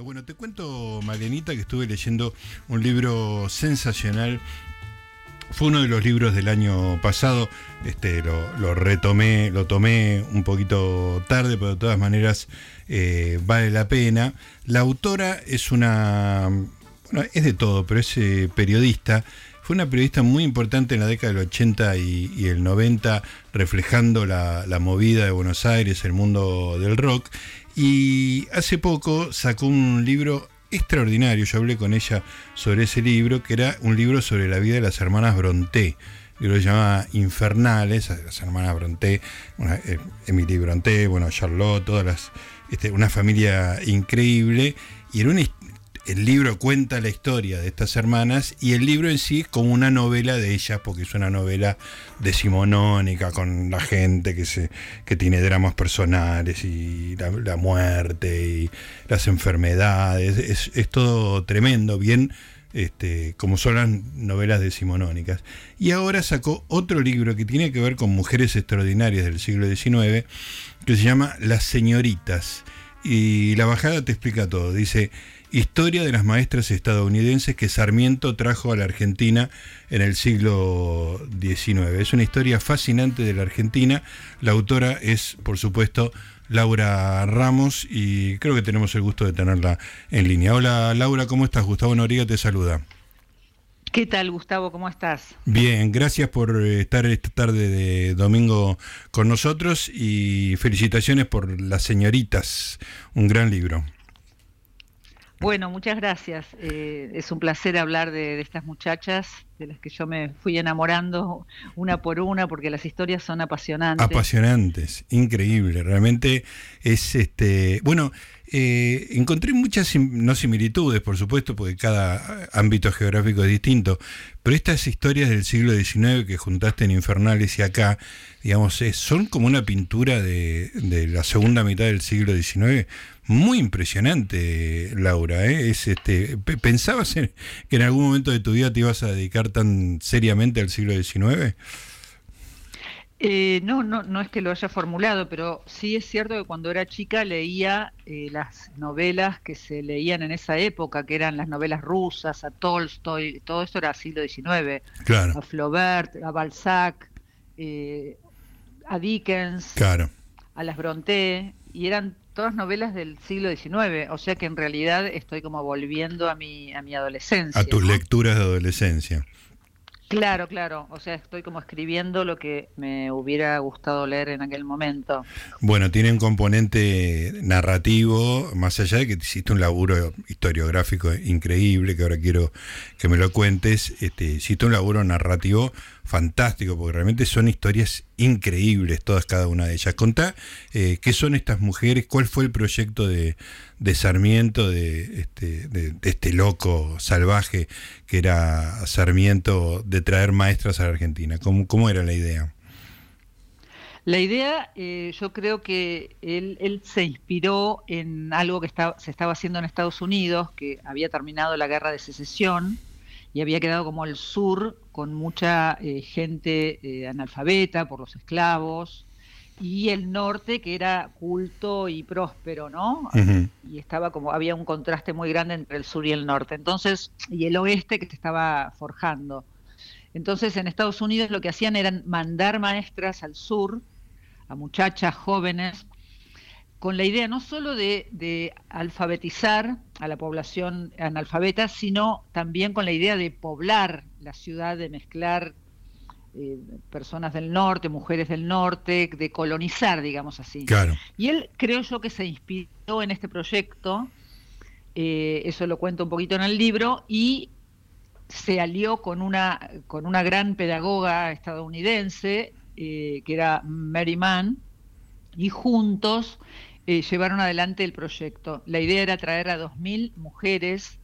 Bueno, te cuento, Malenita, que estuve leyendo un libro sensacional. Fue uno de los libros del año pasado. Este, lo, retomé, lo tomé un poquito tarde, pero de todas maneras eh, vale la pena. La autora es una. Bueno, es de todo, pero es eh, periodista. Fue una periodista muy importante en la década del 80 y, el 90, reflejando la movida de Buenos Aires, el mundo del rock. Y hace poco sacó un libro extraordinario, yo hablé con ella sobre ese libro, que era un libro sobre la vida de las hermanas Bronté. El libro se llama Infernales, las hermanas Bronté, una, eh, Emily Bronté, bueno, Charlotte, todas las, este, una familia increíble. Y era una, el libro cuenta la historia de estas hermanas y el libro en sí es como una novela de ellas, porque es una novela decimonónica con la gente que, se, que tiene dramas personales y la, muerte y las enfermedades. Es, todo tremendo, bien este, como son las novelas decimonónicas. Y ahora sacó otro libro que tiene que ver con mujeres extraordinarias del siglo XIX, que se llama Las Señoritas. Y la bajada te explica todo. Dice, Historia de las maestras estadounidenses que Sarmiento trajo a la Argentina en el siglo XIX. Es una historia fascinante de la Argentina. La autora es, por supuesto, Laura Ramos y creo que tenemos el gusto de tenerla en línea. Hola Laura, ¿cómo estás? Gustavo Noriega te saluda. ¿Qué tal, Gustavo? ¿Cómo estás? Bien, gracias por estar esta tarde de domingo con nosotros y felicitaciones por Las Señoritas, un gran libro. Bueno, muchas gracias. Eh, es un placer hablar de, estas muchachas, de las que yo me fui enamorando una por una, porque las historias son apasionantes. Apasionantes, increíble. Realmente es este. Bueno, eh, encontré muchas, no similitudes, por supuesto, porque cada ámbito geográfico es distinto, pero estas historias del siglo XIX que juntaste en Infernales y acá, digamos, son como una pintura de, de la segunda mitad del siglo XIX muy impresionante, Laura. ¿eh? Es, este, ¿Pensabas que en algún momento de tu vida te ibas a dedicar tan seriamente al siglo XIX? Eh, no, no, no es que lo haya formulado, pero sí es cierto que cuando era chica leía eh, las novelas que se leían en esa época, que eran las novelas rusas, a Tolstoy, todo esto era siglo XIX, claro. a Flaubert, a Balzac, eh, a Dickens, claro. a las Brontë, y eran todas novelas del siglo XIX, o sea que en realidad estoy como volviendo a mi, a mi adolescencia. A tus lecturas de adolescencia. Claro, claro. O sea, estoy como escribiendo lo que me hubiera gustado leer en aquel momento. Bueno, tiene un componente narrativo, más allá de que hiciste un laburo historiográfico increíble, que ahora quiero que me lo cuentes, este, hiciste un laburo narrativo fantástico, porque realmente son historias increíbles, todas cada una de ellas. Contá eh, qué son estas mujeres, cuál fue el proyecto de, Sarmiento, de este, de, este loco salvaje que era Sarmiento, de traer maestras a la Argentina. ¿Cómo, cómo era la idea? La idea, eh, yo creo que él, él, se inspiró en algo que se estaba haciendo en Estados Unidos, que había terminado la guerra de secesión, y había quedado como el sur con mucha eh, gente eh, analfabeta por los esclavos y el norte que era culto y próspero, ¿no? Y estaba como había un contraste muy grande entre el sur y el norte. Entonces, y el oeste que se estaba forjando. Entonces, en Estados Unidos lo que hacían era mandar maestras al sur a muchachas jóvenes con la idea no solo de, alfabetizar a la población analfabeta, sino también con la idea de poblar la ciudad, de mezclar eh, personas del norte, mujeres del norte, de colonizar, digamos así. Claro. Y él creo yo que se inspiró en este proyecto, eh, eso lo cuento un poquito en el libro, y se alió con una, con una gran pedagoga estadounidense, eh, que era Mary Mann, y juntos llevaron adelante el proyecto. La idea era traer a 2.000 mujeres,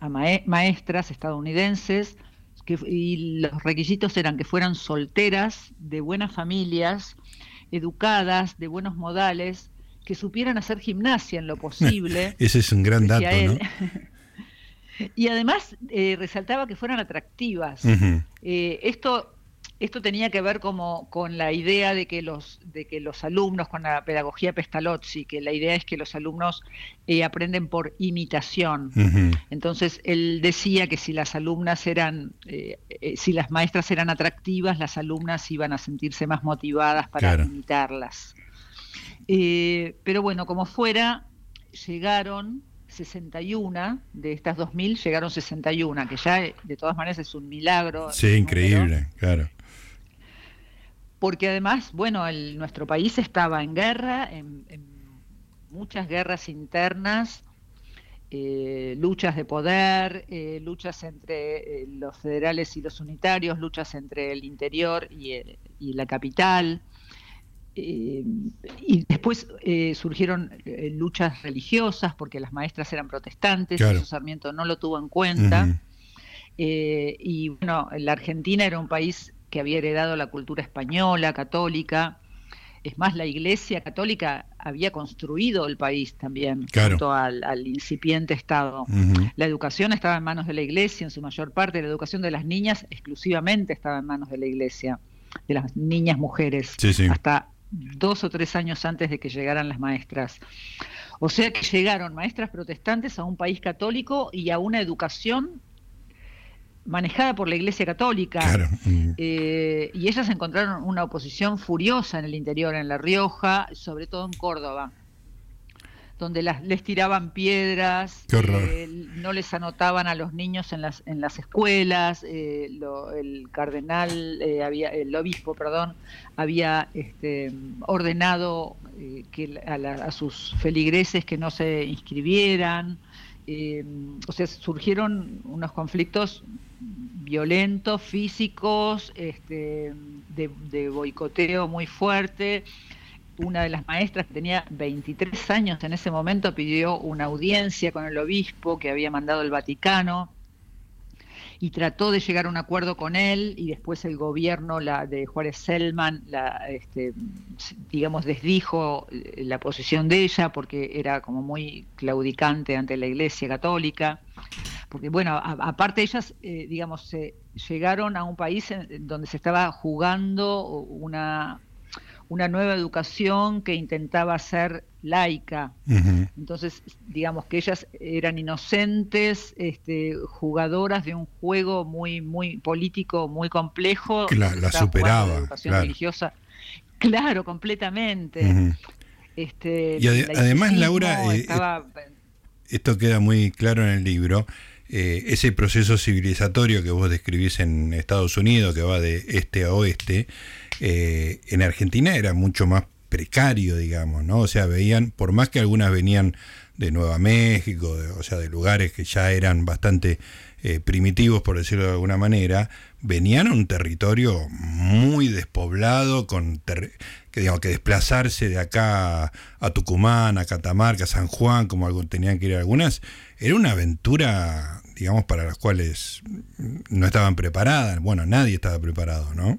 a maestras estadounidenses, que, y los requisitos eran que fueran solteras, de buenas familias, educadas, de buenos modales, que supieran hacer gimnasia en lo posible. Ese es un gran dato, ¿no? y además eh, resaltaba que fueran atractivas. esto esto tenía que ver como con la idea de que los, de que los alumnos, con la pedagogía Pestalozzi, que la idea es que los alumnos eh, aprenden por imitación. Entonces, él decía que si las alumnas eran, eh, eh, si las maestras eran atractivas, las alumnas iban a sentirse más motivadas para imitarlas. pero bueno, como fuera, llegaron 61 de estas 2.000 llegaron 61, que ya de todas maneras es un milagro. Sí, increíble, claro porque además, bueno, nuestro país estaba en guerra, en, muchas guerras internas, eh, luchas de poder, eh, luchas entre eh, los federales y los unitarios, luchas entre el interior y, la capital. y después surgieron luchas religiosas porque las maestras eran protestantes, eso Sarmiento no lo tuvo en cuenta. y bueno, la Argentina era un país que había heredado la cultura española, católica. Es más, la Iglesia católica había construido el país también, junto al, incipiente Estado. La educación estaba en manos de la Iglesia en su mayor parte, la educación de las niñas exclusivamente estaba en manos de la Iglesia, de las niñas mujeres, hasta dos o tres años antes de que llegaran las maestras. O sea que llegaron maestras protestantes a un país católico y a una educación manejada por la Iglesia Católica. Eh, y ellas encontraron una oposición furiosa en el interior, en La Rioja, sobre todo en Córdoba, donde las, les tiraban piedras, eh, no les anotaban a los niños en las, en las escuelas, eh, el cardenal, había, el obispo, perdón, había este, ordenado que a, a sus feligreses que no se inscribieran. O sea, surgieron unos conflictos violentos, físicos, este, de, boicoteo muy fuerte. Una de las maestras que tenía 23 años en ese momento pidió una audiencia con el obispo que había mandado el Vaticano y trató de llegar a un acuerdo con él y después el gobierno la de Juárez Selman la este, digamos desdijo eh, la posición de ella porque era como muy claudicante ante la Iglesia Católica. Porque bueno, aparte ellas, eh, digamos, llegaron a un país en, donde se estaba jugando una, una nueva educación que intentaba ser laica. Entonces, digamos que ellas eran inocentes, este, jugadoras de un juego muy, muy político, muy complejo. La, la superaba. educación religiosa. Claro, completamente. este, y además, Laura, eh, esto queda muy claro en el libro. Eh, ese proceso civilizatorio que vos describís en Estados Unidos, que va de este a oeste, eh, en Argentina era mucho más precario, digamos, ¿no? O sea, veían, por más que algunas venían de Nueva México, o sea, de lugares que ya eran bastante eh, primitivos, por decirlo de alguna manera, venían a un territorio muy despoblado, con que, digamos, que desplazarse de acá a Tucumán, a Catamarca, a San Juan, como algo, tenían que ir algunas, era una aventura digamos, para las cuales no estaban preparadas. Bueno, nadie estaba preparado, ¿no?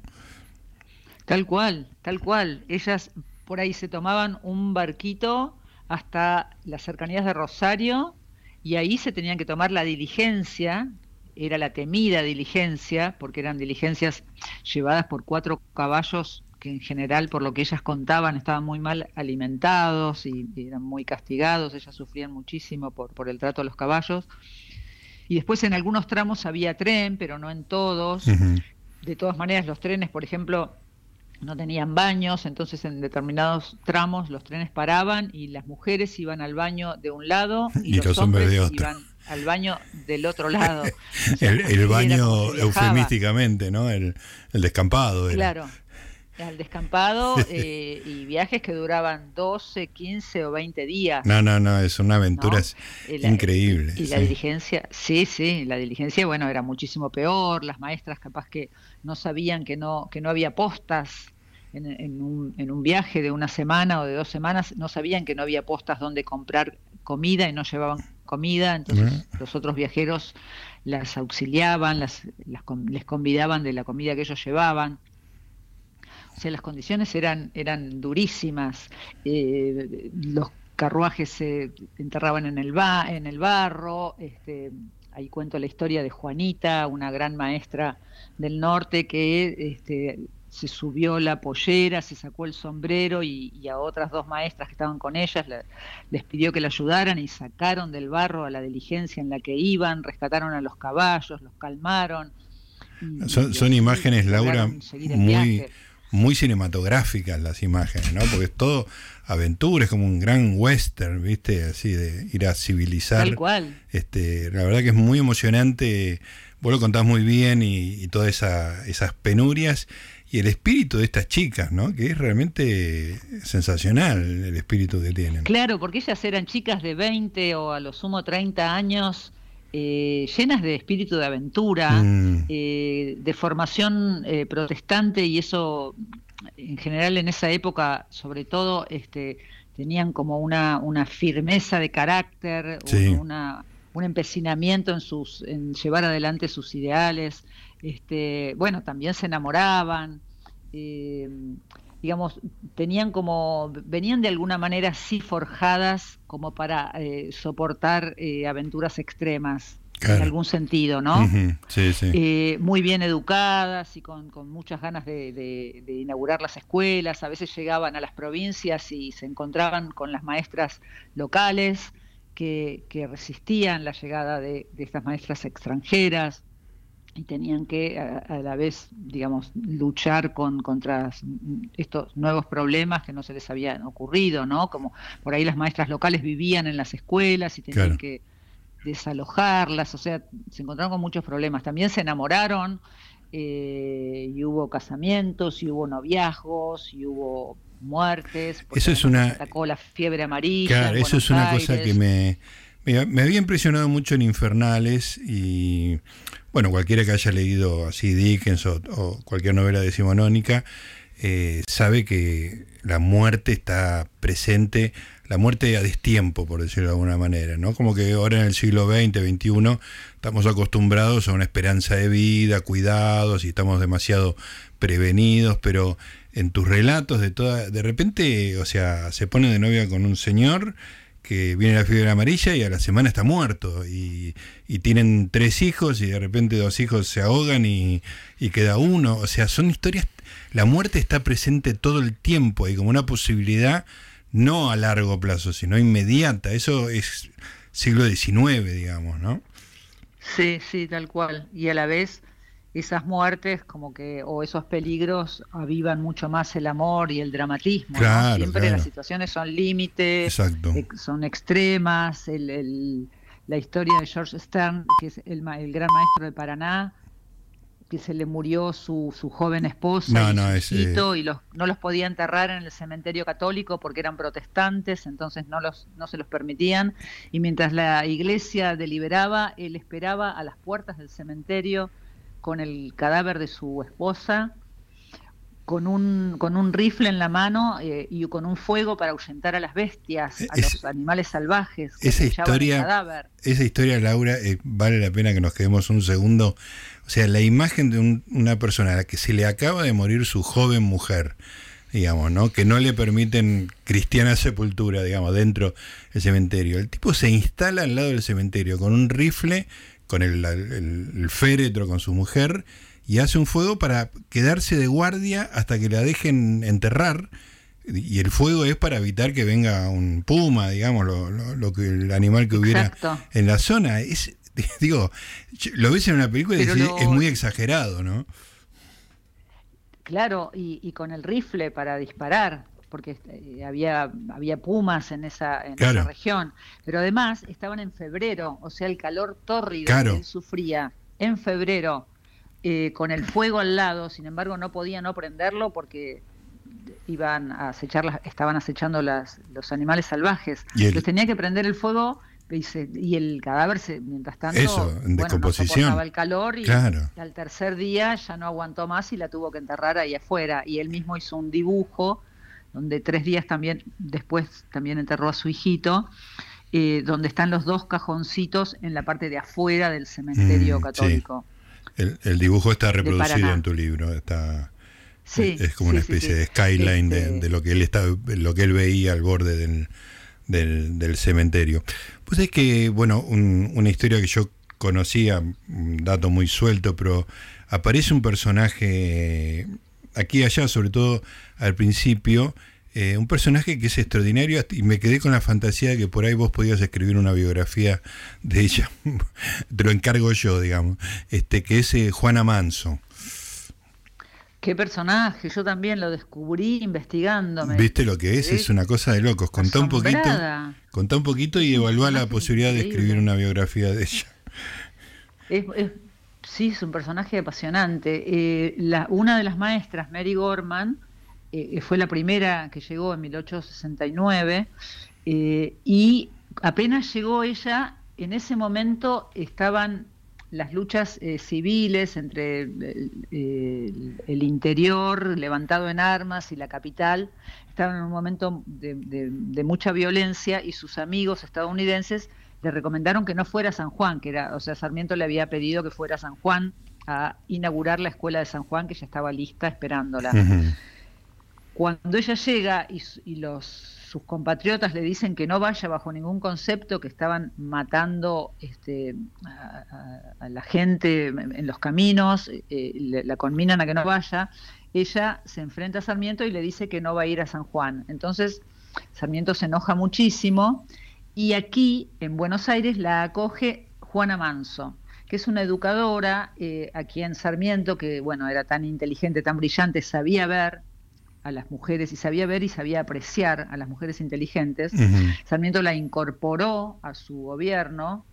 Tal cual, tal cual. Ellas por ahí se tomaban un barquito hasta las cercanías de Rosario y ahí se tenían que tomar la diligencia, era la temida diligencia, porque eran diligencias llevadas por cuatro caballos que en general, por lo que ellas contaban, estaban muy mal alimentados y, eran muy castigados, ellas sufrían muchísimo por, por el trato a los caballos. Y después en algunos tramos había tren, pero no en todos. De todas maneras, los trenes, por ejemplo, no tenían baños, entonces en determinados tramos los trenes paraban y las mujeres iban al baño de un lado y, los, hombres, iban al baño del otro lado. el, baño eufemísticamente, ¿no? El, descampado. Claro, al descampado eh, y viajes que duraban 12, 15 o 20 días. No, no, no, es una aventura increíble. Y, la diligencia, sí, sí, la diligencia, bueno, era muchísimo peor, las maestras capaz que no sabían que no, que no había postas en, un, en un viaje de una semana o de dos semanas, no sabían que no había postas donde comprar comida y no llevaban comida, entonces los otros viajeros las auxiliaban, las, les convidaban de la comida que ellos llevaban. O sea, las condiciones eran, eran durísimas. Eh, los carruajes se enterraban en el, ba en el barro, este, ahí cuento la historia de Juanita, una gran maestra del norte que este, se subió la pollera, se sacó el sombrero y, a otras dos maestras que estaban con ellas les pidió que la ayudaran y sacaron del barro a la diligencia en la que iban, rescataron a los caballos, los calmaron. son, imágenes, Laura, muy, muy cinematográficas las imágenes, ¿no? Porque es todo aventura, es como un gran western, ¿viste? Así de ir a civilizar. Tal cual. Este, la verdad que es muy emocionante, vos lo contás muy bien y, todas esas penurias y el espíritu de estas chicas, ¿no? Que es realmente sensacional el espíritu que tienen. Claro, porque ellas eran chicas de 20 o a lo sumo 30 años eh, llenas de espíritu de aventura, mm. eh, de formación eh, protestante y eso en general en esa época sobre todo este, tenían como una, una firmeza de carácter, un empecinamiento en, sus, en llevar adelante sus ideales, este, bueno, también se enamoraban digamos, tenían como, venían de alguna manera así forjadas como para eh, soportar eh, aventuras extremas. En algún sentido, ¿no? sí, sí. Eh, muy bien educadas y con, muchas ganas de, inaugurar las escuelas. A veces llegaban a las provincias y se encontraban con las maestras locales que, resistían la llegada de estas maestras extranjeras y tenían que a, la vez, digamos, luchar con contra estos nuevos problemas que no se les habían ocurrido, ¿no? Como por ahí las maestras locales vivían en las escuelas y tenían que desalojarlas, o sea, se encontraron con muchos problemas. También se enamoraron eh, y hubo casamientos y hubo noviazgos y hubo muertes. Eso es una... Atacó la fiebre amarilla. Claro, eso es una cosa que me, me había impresionado mucho en Infernales y bueno, cualquiera que haya leído así Dickens o, cualquier novela decimonónica, eh, sabe que la muerte está presente, la muerte a destiempo, por decirlo de alguna manera, ¿no? Como que ahora en el siglo XX, XXI, estamos acostumbrados a una esperanza de vida, cuidados y estamos demasiado prevenidos, pero en tus relatos de toda, de repente, o sea, se pone de novia con un señor que viene la fiebre amarilla y a la semana está muerto. Y, tienen tres hijos y de repente dos hijos se ahogan y, queda uno. O sea, son historias... La muerte está presente todo el tiempo y como una posibilidad no a largo plazo, sino inmediata. Eso es siglo XIX, digamos, ¿no? Sí, sí, tal cual. Y a la vez esas muertes como que o esos peligros avivan mucho más el amor y el dramatismo. Siempre las situaciones son límites, eh, son extremas. El, la historia de George Stern, que es el, el, gran maestro de Paraná, que se le murió su, su joven esposa y, y los, no los podía enterrar en el cementerio católico porque eran protestantes, entonces no, los, no se los permitían. Y mientras la iglesia deliberaba, él esperaba a las puertas del cementerio con el cadáver de su esposa, con un, con un rifle en la mano eh, y con un fuego para ahuyentar a las bestias, a los animales salvajes. esa historia, esa historia, Laura, eh, vale la pena que nos quedemos un segundo. O sea, la imagen de una persona a la que se le acaba de morir su joven mujer, digamos, ¿no? Que no le permiten cristiana sepultura, digamos, dentro del cementerio. El tipo se instala al lado del cementerio con un rifle con el, féretro con su mujer y hace un fuego para quedarse de guardia hasta que la dejen enterrar. Y el fuego es para evitar que venga un puma, digamos, lo, que el animal que hubiera en la zona. Es, digo, lo ves en una película y es muy exagerado, ¿no? Claro, y, y, con el rifle para disparar porque eh, había, había pumas en, esa, en esa región, pero además estaban en febrero, o sea, el calor tórrido que él sufría en febrero eh, con el fuego al lado, sin embargo no podía no prenderlo porque iban a acechar, estaban acechando las, los animales salvajes. Entonces tenía que prender el fuego y, el cadáver, se, mientras tanto, Eso, en descomposición. el calor y, al tercer día ya no aguantó más y la tuvo que enterrar ahí afuera. Y él mismo hizo un dibujo donde tres días también después también enterró a su hijito, eh, donde están los dos cajoncitos en la parte de afuera del cementerio mm, católico. El, dibujo está reproducido en tu libro, está es como una especie de skyline este de, lo que él está, lo que él veía al borde del, del, cementerio. Pues es que, bueno, una historia que yo conocía, un dato muy suelto, pero aparece un personaje aquí y allá, sobre todo al principio, eh, un personaje que es extraordinario y me quedé con la fantasía de que por ahí vos podías escribir una biografía de ella. Te lo encargo yo, digamos, este que es eh, Juana Manso. Qué personaje, yo también lo descubrí investigándome. ¿Viste lo que es? Es una cosa de locos. Contá un poquito, contá un poquito y evalúa la posibilidad de escribir una biografía de ella. Sí, es un personaje apasionante. Eh, una de las maestras, Mary Gorman, eh, fue la primera que llegó en 1869 eh, y apenas llegó ella, en ese momento estaban las luchas civiles entre el, interior levantado en armas y la capital estaban en un momento de, mucha violencia y sus amigos estadounidenses le recomendaron que no fuera a San Juan, que era, o sea, Sarmiento le había pedido que fuera a San Juan a inaugurar la escuela de San Juan, que ya estaba lista esperándola. Cuando ella llega y, los sus compatriotas le dicen que no vaya bajo ningún concepto, que estaban matando este, a, la gente en los caminos, eh, la conminan a que no vaya, ella se enfrenta a Sarmiento y le dice que no va a ir a San Juan. Entonces Sarmiento se enoja muchísimo y aquí en Buenos Aires la acoge Juana Manso que es una educadora eh, aquí en Sarmiento, que bueno, era tan inteligente, tan brillante, sabía ver a las mujeres y sabía ver y sabía apreciar a las mujeres inteligentes. Sarmiento la incorporó a su gobierno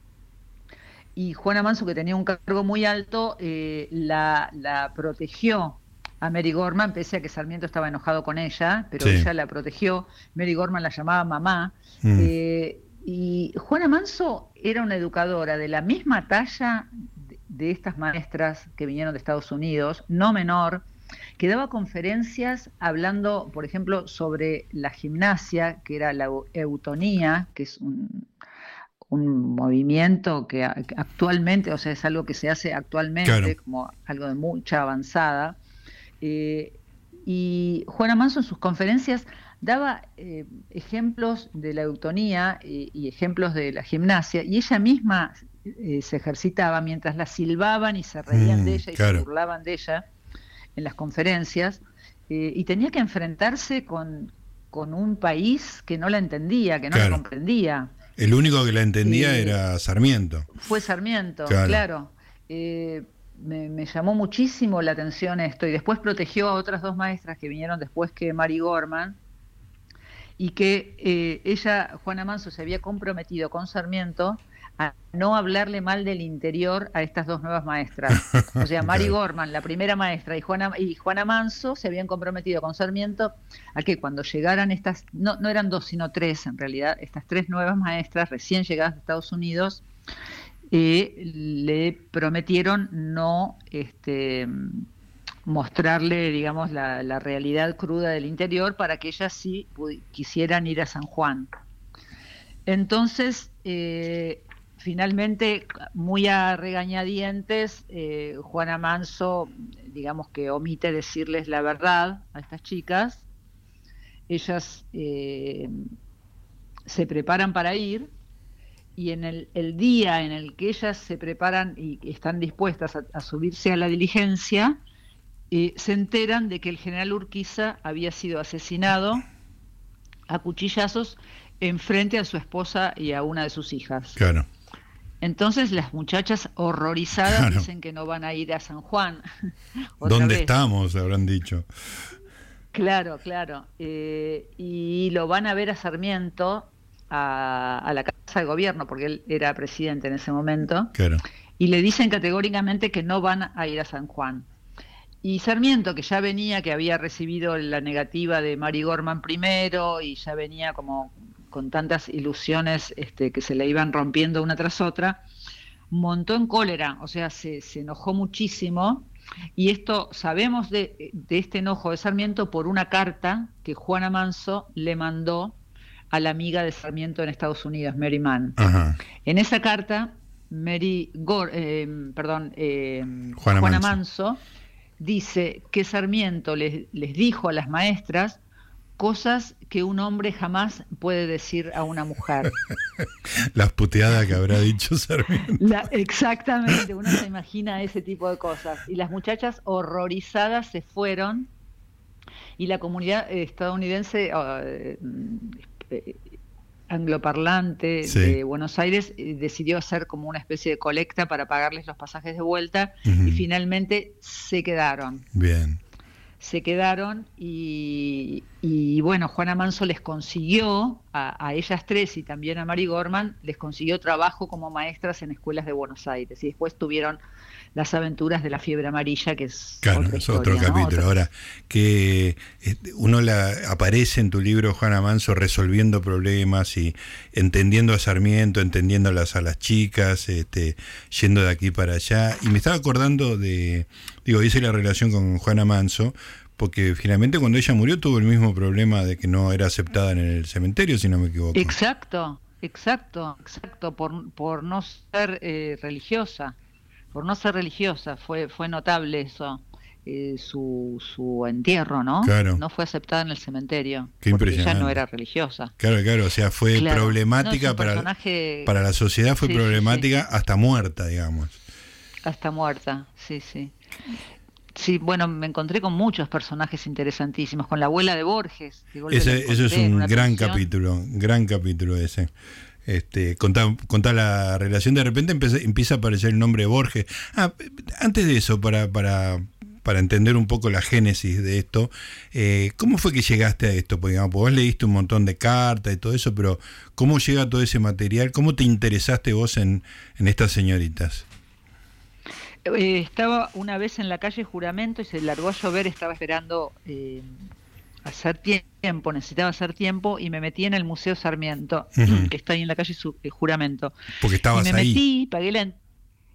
y Juana Manso, que tenía un cargo muy alto, eh, la, protegió a Mary Gorman, pese a que Sarmiento estaba enojado con ella, pero ella la protegió. Mary Gorman la llamaba mamá. Eh, y Juana Manso era una educadora de la misma talla de estas maestras que vinieron de Estados Unidos, no menor, que daba conferencias hablando, por ejemplo, sobre la gimnasia, que era la eutonía, que es un, movimiento que actualmente, o sea, es algo que se hace actualmente, como algo de mucha avanzada. Eh, y Juana Manso en sus conferencias daba eh, ejemplos de la eutonía y, ejemplos de la gimnasia, y ella misma eh, se ejercitaba mientras la silbaban y se reían de mm, ella y se burlaban de ella en las conferencias, eh, y tenía que enfrentarse con, un país que no la entendía, que no la comprendía. El único que la entendía eh, era Sarmiento. Fue Sarmiento, claro. Eh, me, llamó muchísimo la atención esto y después protegió a otras dos maestras que vinieron después que Mary Gorman y que ella, Juana Manso, se había comprometido con Sarmiento a no hablarle mal del interior a estas dos nuevas maestras. O sea, Mari Gorman, la primera maestra, y Juana, y Juana Manso se habían comprometido con Sarmiento a que cuando llegaran estas, no, no eran dos, sino tres en realidad, estas tres nuevas maestras recién llegadas de Estados Unidos, eh, le prometieron no este, mostrarle, digamos, la, realidad cruda del interior para que ellas sí quisieran ir a San Juan. Entonces, eh, finalmente, muy a regañadientes, eh, Juana Manso, digamos que omite decirles la verdad a estas chicas. Ellas eh, se preparan para ir y en el, día en el que ellas se preparan y están dispuestas a, subirse a la diligencia, eh, se enteran de que el general Urquiza había sido asesinado a cuchillazos en frente a su esposa y a una de sus hijas. Claro. Entonces las muchachas horrorizadas dicen que no van a ir a San Juan. ¿Dónde estamos? Habrán dicho. Claro, claro. Eh, y lo van a ver a Sarmiento, a, la Casa de Gobierno, porque él era presidente en ese momento. Claro. Y le dicen categóricamente que no van a ir a San Juan. Y Sarmiento, que ya venía, que había recibido la negativa de Mary Gorman primero y ya venía como con tantas ilusiones este, que se le iban rompiendo una tras otra, montó en cólera, o sea, se, enojó muchísimo. Y esto sabemos de, este enojo de Sarmiento por una carta que Juana Manso le mandó a la amiga de Sarmiento en Estados Unidos, Mary Mann. En esa carta, Mary eh, perdón, eh, Juana, Manso. Dice que Sarmiento les, les dijo a las maestras cosas que un hombre jamás puede decir a una mujer. Las puteadas que habrá dicho Sarmiento. exactamente, uno se imagina ese tipo de cosas. Y las muchachas horrorizadas se fueron y la comunidad estadounidense ah, eh, angloparlante de Buenos Aires decidió hacer como una especie de colecta para pagarles los pasajes de vuelta y finalmente se quedaron. Bien. Se quedaron y, bueno, Juana Manso les consiguió a, ellas tres y también a Mary Gorman, les consiguió trabajo como maestras en escuelas de Buenos Aires. Y después tuvieron las aventuras de la fiebre amarilla, que es, otro capítulo. Ahora, que este, uno la, aparece en tu libro, Juana Manso, resolviendo problemas y entendiendo a Sarmiento, entendiéndolas a las chicas, este, yendo de aquí para allá. Y me estaba acordando de, digo, hice la relación con Juana Manso, porque finalmente cuando ella murió tuvo el mismo problema de que no era aceptada en el cementerio, si no me equivoco. Exacto, exacto, exacto, por, por no ser eh, religiosa por no ser religiosa, fue, fue notable eso. Eh, su, su entierro, ¿no? Claro. No fue aceptada en el cementerio. Qué porque ella no era religiosa. Claro, claro, o sea, fue problemática para, para la sociedad, fue problemática hasta muerta, digamos. Hasta muerta, sí, sí. Sí, bueno, me encontré con muchos personajes interesantísimos, con la abuela de Borges. Ese, eso es un gran capítulo, gran capítulo ese este, contar, la relación, de repente empieza, a aparecer el nombre de Borges. Ah, antes de eso, para, para, para entender un poco la génesis de esto, eh, ¿cómo fue que llegaste a esto? Porque digamos, vos leíste un montón de cartas y todo eso, pero ¿cómo llega todo ese material? ¿Cómo te interesaste vos en, en estas señoritas? Eh, estaba una vez en la calle Juramento y se largó a llover, estaba esperando eh, hacer tiempo, necesitaba hacer tiempo y me metí en el Museo Sarmiento, que está ahí en la calle eh, Juramento. Porque estabas y me metí, pagué la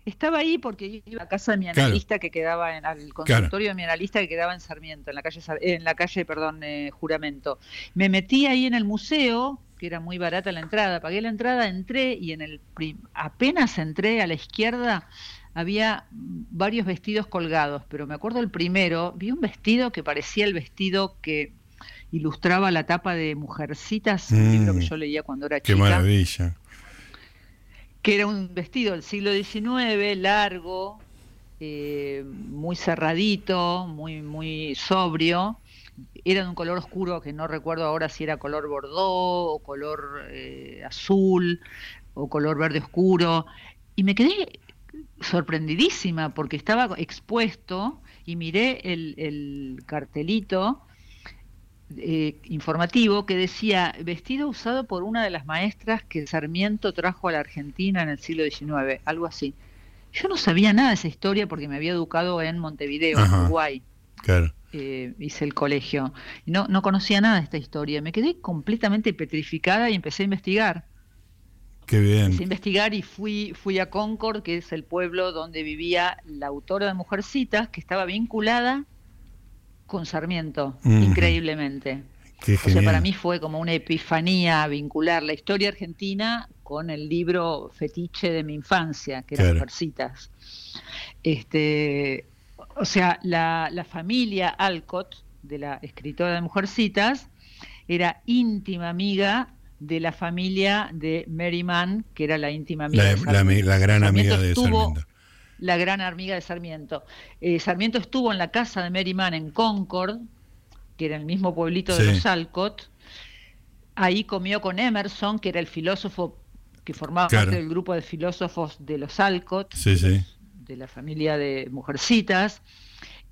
estaba ahí porque iba a casa de mi analista que quedaba en al consultorio de mi analista que quedaba en Sarmiento, en la calle en la calle, perdón, eh, Juramento. Me metí ahí en el museo, que era muy barata la entrada, pagué la entrada, entré y en el apenas entré a la izquierda había varios vestidos colgados, pero me acuerdo el primero, vi un vestido que parecía el vestido que ilustraba la tapa de Mujercitas, un libro que mm. yo leía cuando era chica. Qué maravilla. Que era un vestido del siglo XIX, largo, eh, muy cerradito, muy, muy sobrio. Era de un color oscuro que no recuerdo ahora si era color bordó o color eh, azul o color verde oscuro. Y me quedé sorprendidísima porque estaba expuesto y miré el, cartelito eh, informativo que decía vestido usado por una de las maestras que Sarmiento trajo a la Argentina en el siglo XIX, algo así. Yo no sabía nada de esa historia porque me había educado en Montevideo, en Uruguay. Eh, hice el colegio. No, no conocía nada de esta historia. Me quedé completamente petrificada y empecé a investigar. Qué bien. Empecé a investigar y fui, fui a Concord, que es el pueblo donde vivía la autora de Mujercitas, que estaba vinculada con Sarmiento, increíblemente. o sea, para mí fue como una epifanía vincular la historia argentina con el libro fetiche de mi infancia, que era Mujercitas. Este, o sea, la, la familia Alcott, de la escritora de Mujercitas, era íntima amiga de la familia de Mary Mann, que era la íntima amiga la, de La, gran amiga de Sarmiento. La gran amiga de Sarmiento. Eh, Sarmiento estuvo en la casa de Mary Mann en Concord, que era el mismo pueblito de los Alcott. Ahí comió con Emerson, que era el filósofo que formaba parte del grupo de filósofos de los Alcott, de la familia de Mujercitas.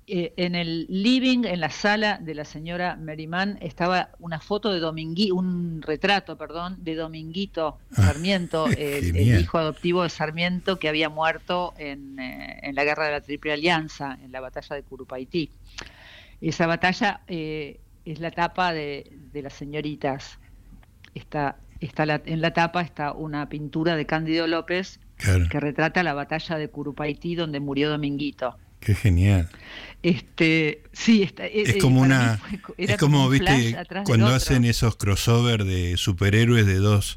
Eh, en el living, en la sala de la señora Merrimán, estaba una foto de Dominguito, un retrato, perdón, de Dominguito ah, Sarmiento, el, hijo adoptivo de Sarmiento que había muerto en, eh, en, la guerra de la Triple Alianza, en la batalla de Curupaití. Esa batalla eh, es la tapa de, las señoritas. Está, está en la tapa está una pintura de Cándido López que retrata la batalla de Curupaití donde murió Dominguito. Qué genial. Este, sí, está, e, es, como una es como, viste cuando hacen esos crossover de superhéroes de dos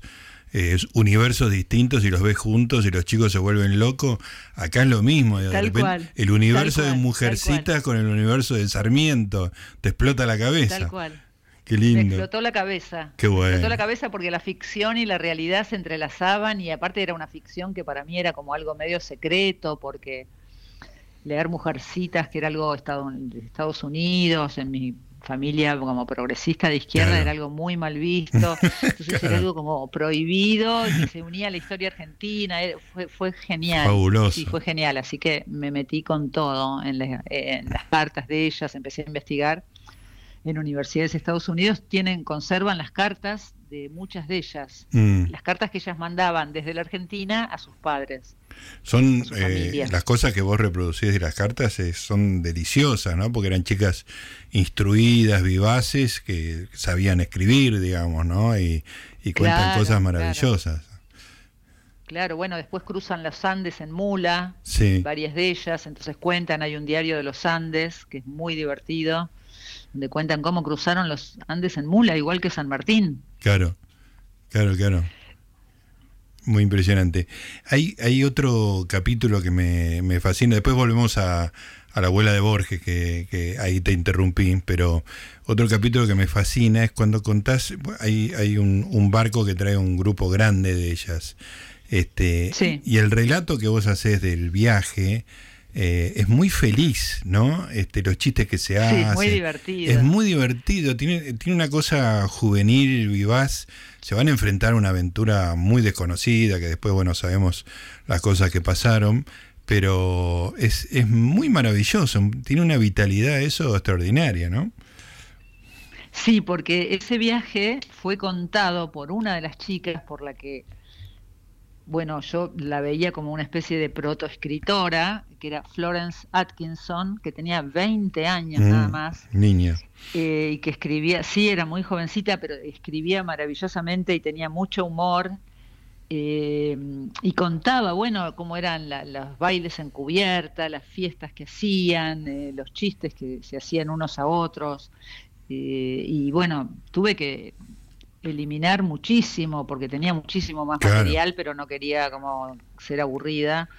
eh, universos distintos y los ves juntos y los chicos se vuelven locos, acá es lo mismo, el universo de Mujercitas con el universo de Sarmiento, te explota la cabeza. Tal cual. Qué lindo. Me explotó la cabeza. Qué bueno. Me explotó la cabeza porque la ficción y la realidad se entrelazaban y aparte era una ficción que para mí era como algo medio secreto porque leer Mujercitas, que era algo de Estados Unidos, en mi familia como progresista de izquierda era algo muy mal visto, entonces era algo como prohibido y se unía a la historia argentina, fue, fue genial. Fabuloso. Sí, fue genial, así que me metí con todo en, en las cartas de ellas, empecé a investigar en universidades de Estados Unidos. Tienen, conservan las cartas de muchas de ellas, mm. las cartas que ellas mandaban desde la Argentina a sus padres. Son eh, las cosas que vos reproducís de las cartas eh, son deliciosas, ¿no? Porque eran chicas instruidas, vivaces, que sabían escribir, digamos, ¿no? Y, cuentan cosas maravillosas. Claro. bueno, después cruzan los Andes en mula, varias de ellas, entonces cuentan, hay un diario de los Andes que es muy divertido donde cuentan cómo cruzaron los Andes en mula, igual que San Martín. Claro, claro, claro. Muy impresionante. Hay, hay otro capítulo que me, fascina. Después volvemos a, a la abuela de Borges, que, ahí te interrumpí, pero otro capítulo que me fascina es cuando contás, hay, hay un, un barco que trae un grupo grande de ellas. Este, Y el relato que vos haces del viaje eh, es muy feliz, ¿no? Este, los chistes que se hacen. es muy divertido. Es muy divertido, tiene, tiene una cosa juvenil, vivaz. Se van a enfrentar a una aventura muy desconocida, que después, bueno, sabemos las cosas que pasaron, pero es, es muy maravilloso, tiene una vitalidad eso extraordinaria, ¿no? Sí, porque ese viaje fue contado por una de las chicas por la que bueno, yo la veía como una especie de protoescritora, que era Florence Atkinson, que tenía 20 años mm, nada más. Niña. Eh, y que escribía, sí, era muy jovencita, pero escribía maravillosamente y tenía mucho humor. Eh, y contaba, bueno, cómo eran los bailes en cubierta, las fiestas que hacían, eh, los chistes que se hacían unos a otros. y bueno, tuve que eliminar muchísimo porque tenía muchísimo más material, pero no quería como ser aburrida.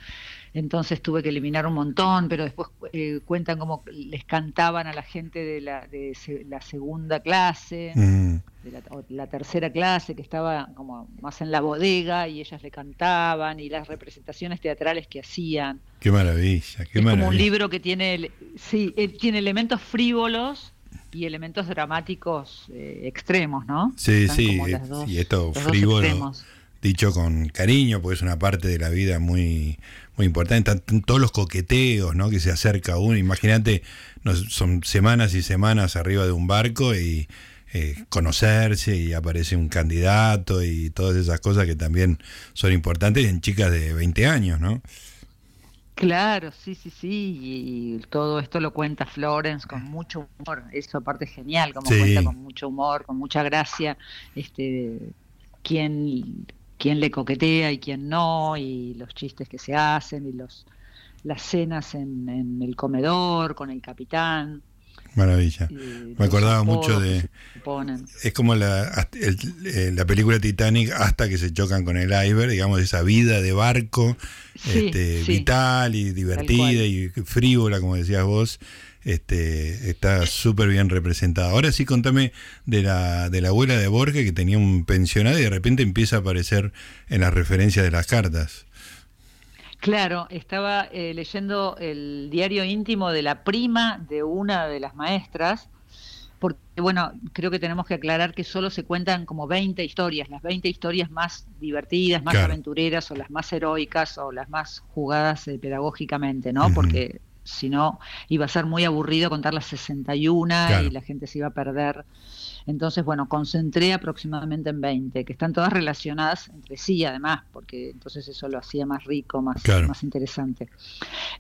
Entonces tuve que eliminar un montón, pero después eh, cuentan cómo les cantaban a la gente de la, de la segunda clase, mm. de la, tercera clase, que estaba como más en la bodega y ellas le cantaban y las representaciones teatrales que hacían. Qué maravilla, qué es maravilla. como un libro que tiene, sí, eh, tiene elementos frívolos y elementos dramáticos eh, extremos, ¿no? Sí, sí, y esto frívolo, dicho con cariño, porque es una parte de la vida muy, muy importante. todos los coqueteos, ¿no? Que se acerca uno. Imagínate, son semanas y semanas arriba de un barco y eh, conocerse y aparece un candidato y todas esas cosas que también son importantes en chicas de 20 años, ¿no? Claro, sí, sí, sí, y todo esto lo cuenta Florence con mucho humor, eso aparte es genial, como cuenta con mucho humor, con mucha gracia, este, quién, quién le coquetea y quién no, y los chistes que se hacen, y los las cenas en, en el comedor con el capitán. Maravilla. Me acordaba mucho de... Es como la, eh, la película Titanic hasta que se chocan con el iceberg, digamos, esa vida de barco este, vital y divertida y frívola, como decías vos. Este, está súper bien representada. Ahora sí, contame de la, de la abuela de Borges que tenía un pensionado y de repente empieza a aparecer en las referencias de las cartas. Claro, estaba eh, leyendo el diario íntimo de la prima de una de las maestras, porque bueno, creo que tenemos que aclarar que solo se cuentan como 20 historias, las 20 historias más divertidas, más aventureras o las más heroicas o las más jugadas eh, pedagógicamente, ¿no? Porque si no iba a ser muy aburrido contar las 61 y la gente se iba a perder entonces, bueno, concentré aproximadamente en 20, que están todas relacionadas entre sí, además, porque entonces eso lo hacía más rico, más, más interesante.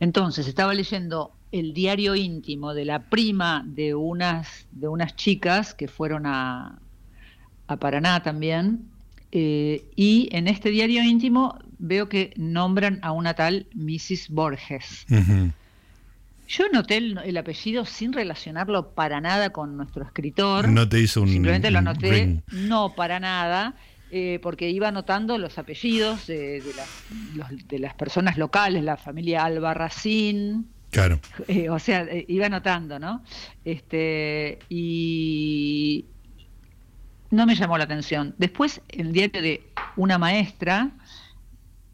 Entonces, estaba leyendo el diario íntimo de la prima de unas, de unas chicas que fueron a, a Paraná también, eh, y en este diario íntimo veo que nombran a una tal Mrs. Borges. Yo noté el, apellido sin relacionarlo para nada con nuestro escritor. No te hizo un. Simplemente lo noté, no para nada, eh, porque iba anotando los apellidos de, las personas locales, la familia Albarracín. Claro. Eh, o sea, eh, iba anotando, ¿no? Este, y, no me llamó la atención. Después, el diario de una maestra,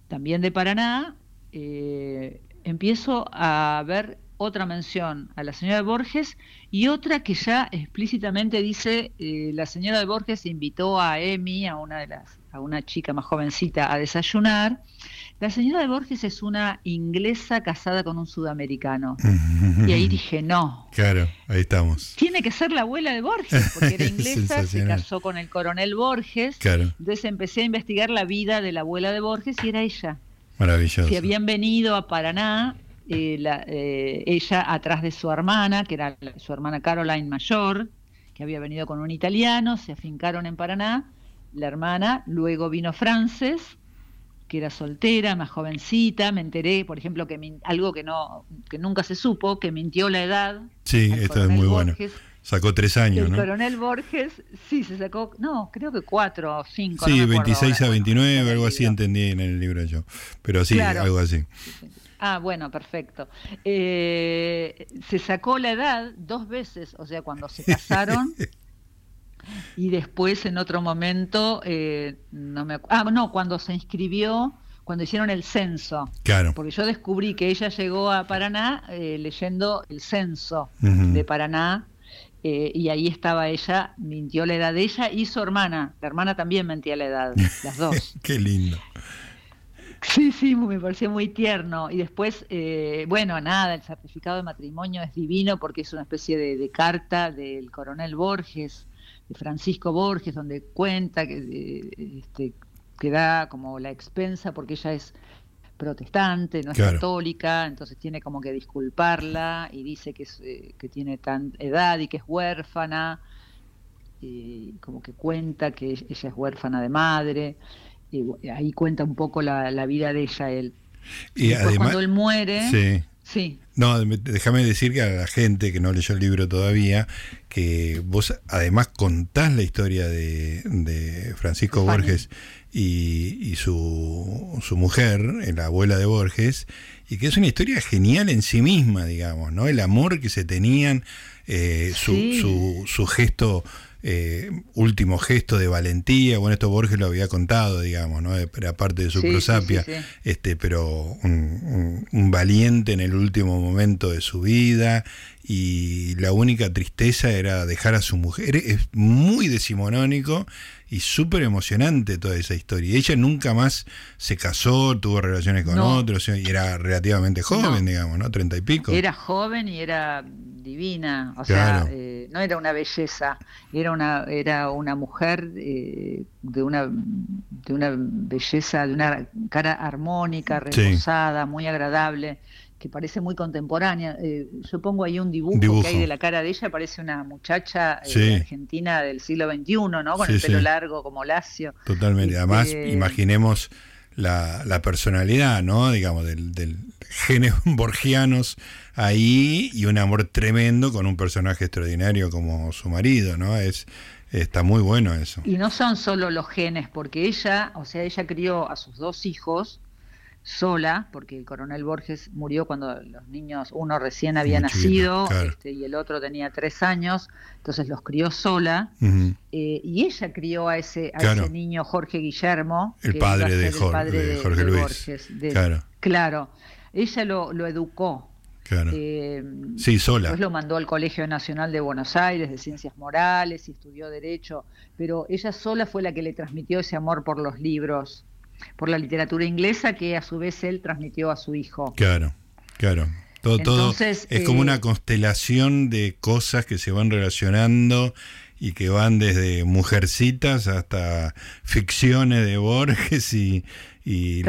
también de Paraná, empiezo a ver otra mención a la señora de Borges y otra que ya explícitamente dice eh, la señora de Borges invitó a Emi, a una de las, a una chica más jovencita, a desayunar. La señora de Borges es una inglesa casada con un sudamericano. y ahí dije, no. Claro, ahí estamos. Tiene que ser la abuela de Borges, porque era inglesa, se casó con el coronel Borges. Claro. Entonces empecé a investigar la vida de la abuela de Borges y era ella. Maravilloso. Que habían venido a Paraná eh, eh, ella atrás de su hermana, que era su hermana Caroline mayor, que había venido con un italiano, se afincaron en Paraná, la hermana, luego vino Frances, que era soltera, más jovencita, me enteré, por ejemplo, que algo que no que nunca se supo, que mintió la edad. Sí, esto es muy bueno. Sacó tres años, el ¿no? coronel Borges, sí, se sacó, no, creo que cuatro o cinco. Sí, 26 a 29, algo así entendí en el libro yo. Pero sí, algo así. Ah, bueno, perfecto. Eh, se sacó la edad dos veces, o sea, cuando se casaron y después en otro momento, eh, no me ah, no, cuando se inscribió, cuando hicieron el censo. Claro. Porque yo descubrí que ella llegó a Paraná eh, leyendo el censo de Paraná. y ahí estaba ella, mintió la edad de ella y su hermana. La hermana también mentía la edad, las dos. Qué lindo. Sí, sí, me pareció muy tierno. Y después, eh, bueno, nada, el certificado de matrimonio es divino porque es una especie de, carta del coronel Borges, de Francisco Borges, donde cuenta que, eh, este, que da como la expensa porque ella es protestante, no es católica, entonces tiene como que disculparla y dice que, es, eh, que tiene tan edad y que es huérfana, y como que cuenta que ella es huérfana de madre ahí cuenta un poco la, vida de ella él. Y además, cuando él muere, sí. sí. No, déjame decir que a la gente que no leyó el libro todavía, que vos además contás la historia de, Francisco Borges y, su, su, mujer, la abuela de Borges, y que es una historia genial en sí misma, digamos, ¿no? El amor que se tenían, eh, su, su, su gesto eh, último gesto de valentía, bueno, esto Borges lo había contado, digamos, ¿no? Era parte de su prosapia, este, pero un, valiente en el último momento de su vida y la única tristeza era dejar a su mujer. Es muy decimonónico y súper emocionante toda esa historia. Ella nunca más se casó, tuvo relaciones con otros y era relativamente joven, digamos, ¿no? Treinta y pico. Era joven y era divina, o sea, eh, no era una belleza, era una era una mujer eh, de una de una belleza, de una cara armónica, reposada, muy agradable que parece muy contemporánea. Eh, yo pongo ahí un dibujo, que hay de la cara de ella, parece una muchacha eh, argentina del siglo XXI, ¿no? Con el pelo largo como lacio. Totalmente. Además, este, imaginemos la, la, personalidad, ¿no? Digamos, del, del genes borgianos ahí y un amor tremendo con un personaje extraordinario como su marido, ¿no? Es está muy bueno eso. Y no son solo los genes, porque ella, o sea, ella crió a sus dos hijos sola, porque el coronel Borges murió cuando los niños, uno recién había nacido este, y el otro tenía tres años, entonces los crió sola, eh, y ella crió a ese, a ese niño Jorge Guillermo, el padre, de, Jorge, Luis. Borges, claro. claro, ella lo, lo educó. Claro. Eh, sí, sola. Después lo mandó al Colegio Nacional de Buenos Aires de Ciencias Morales y estudió Derecho, pero ella sola fue la que le transmitió ese amor por los libros por la literatura inglesa que a su vez él transmitió a su hijo. Claro, claro. Todo, todo es como una eh, constelación de cosas que se van relacionando y que van desde mujercitas hasta ficciones de Borges y, y,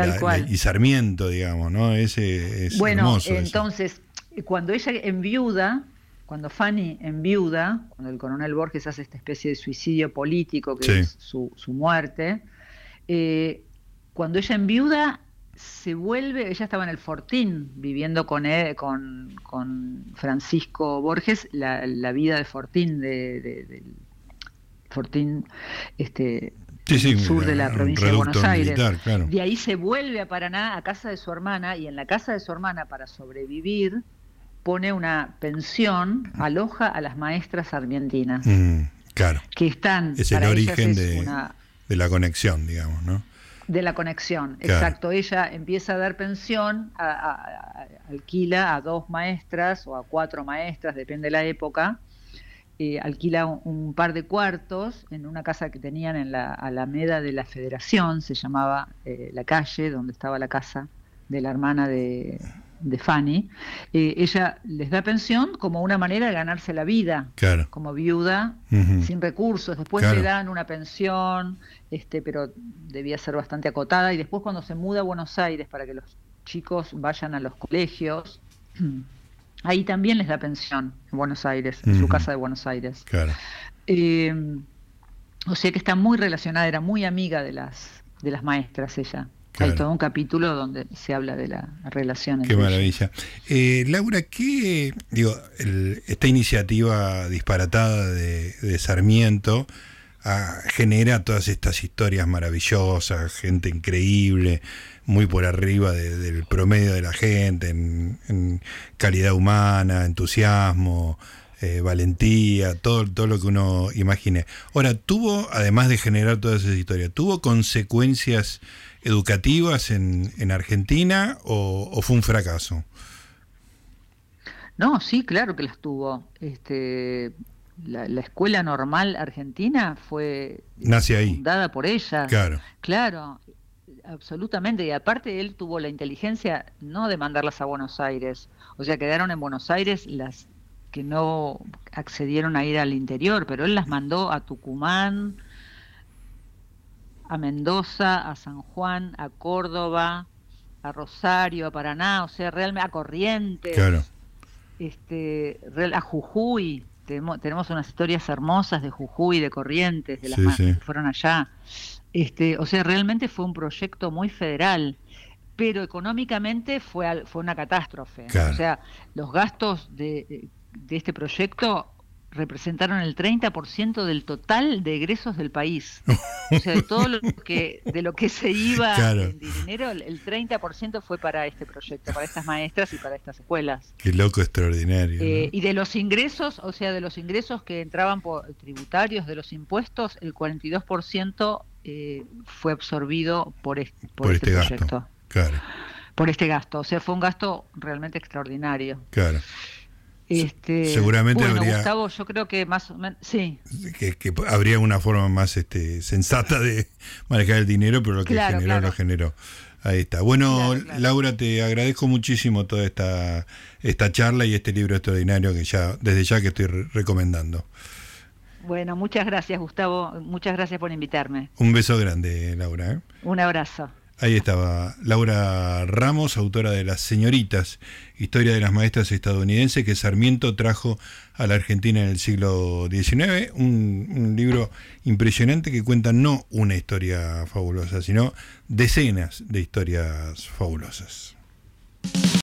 Sarmiento, digamos, ¿no? Ese es bueno, entonces, cuando ella enviuda, cuando Fanny enviuda, cuando el coronel Borges hace esta especie de suicidio político, que es su, su muerte, eh, cuando ella enviuda, se vuelve, ella estaba en el Fortín, viviendo con, con, Francisco Borges, la, vida de Fortín, de, Fortín, este, sur de la provincia de Buenos Aires. De ahí se vuelve a Paraná, a casa de su hermana, y en la casa de su hermana, para sobrevivir, pone una pensión, aloja a las maestras argentinas. Mm, Claro. Que están. Es el origen de, de la conexión, digamos, ¿no? De la conexión, exacto. Ella empieza a dar pensión, alquila a dos maestras o a cuatro maestras, depende de la época, eh, alquila un, par de cuartos en una casa que tenían en la Alameda de la Federación, se llamaba eh, la calle donde estaba la casa de la hermana de, de Fanny, eh, ella les da pensión como una manera de ganarse la vida, como viuda, sin recursos. Después le dan una pensión, este, pero debía ser bastante acotada. Y después cuando se muda a Buenos Aires para que los chicos vayan a los colegios, ahí también les da pensión en Buenos Aires, en su casa de Buenos Aires. Eh, o sea que está muy relacionada, era muy amiga de las de las maestras ella. Hay todo un capítulo donde se habla de la relación. Qué maravilla. Eh, Laura, ¿qué, digo, esta iniciativa disparatada de, Sarmiento ah, genera todas estas historias maravillosas, gente increíble, muy por arriba del promedio de la gente, en, calidad humana, entusiasmo, eh, valentía, todo, todo lo que uno imagine. Ahora, tuvo, además de generar todas esas historias, ¿tuvo consecuencias educativas en, en Argentina o, fue un fracaso? No, sí, claro que las tuvo. Este, la, escuela normal argentina fue Nace ahí. fundada por ella. Claro. Claro, absolutamente. Y aparte él tuvo la inteligencia no de mandarlas a Buenos Aires. O sea, quedaron en Buenos Aires las que no accedieron a ir al interior, pero él las mandó a Tucumán, a Mendoza, a San Juan, a Córdoba, a Rosario, a Paraná, o sea, realmente a Corrientes, este, a Jujuy. Tenemos, unas historias hermosas de Jujuy, de Corrientes, de las que fueron allá. Este, o sea, realmente fue un proyecto muy federal, pero económicamente fue, fue una catástrofe. O sea, los gastos de, de este proyecto representaron el 30% del total de egresos del país. o sea, de todo lo que de lo que se iba en dinero, el 30% fue para este proyecto, para estas maestras y para estas escuelas. Qué loco extraordinario. Eh, y de los ingresos, o sea, de los ingresos que entraban por tributarios, de los impuestos, el 42% eh, fue absorbido por, este, por, este, este proyecto. Claro. Por este gasto. O sea, fue un gasto realmente extraordinario. Claro. Este, Seguramente habría. Gustavo, yo creo que más o menos. Sí. Que, habría una forma más este, sensata de manejar el dinero, pero lo que generó, lo generó. Ahí está. Bueno, Laura, te agradezco muchísimo toda esta, esta charla y este libro extraordinario que ya, desde ya que estoy recomendando. Bueno, muchas gracias, Gustavo. Muchas gracias por invitarme. Un beso grande, Laura. ¿eh? Un abrazo. Ahí estaba Laura Ramos, autora de Las Señoritas, historia de las maestras estadounidenses que Sarmiento trajo a la Argentina en el siglo XIX. Un, un, libro impresionante que cuenta no una historia fabulosa, sino decenas de historias fabulosas.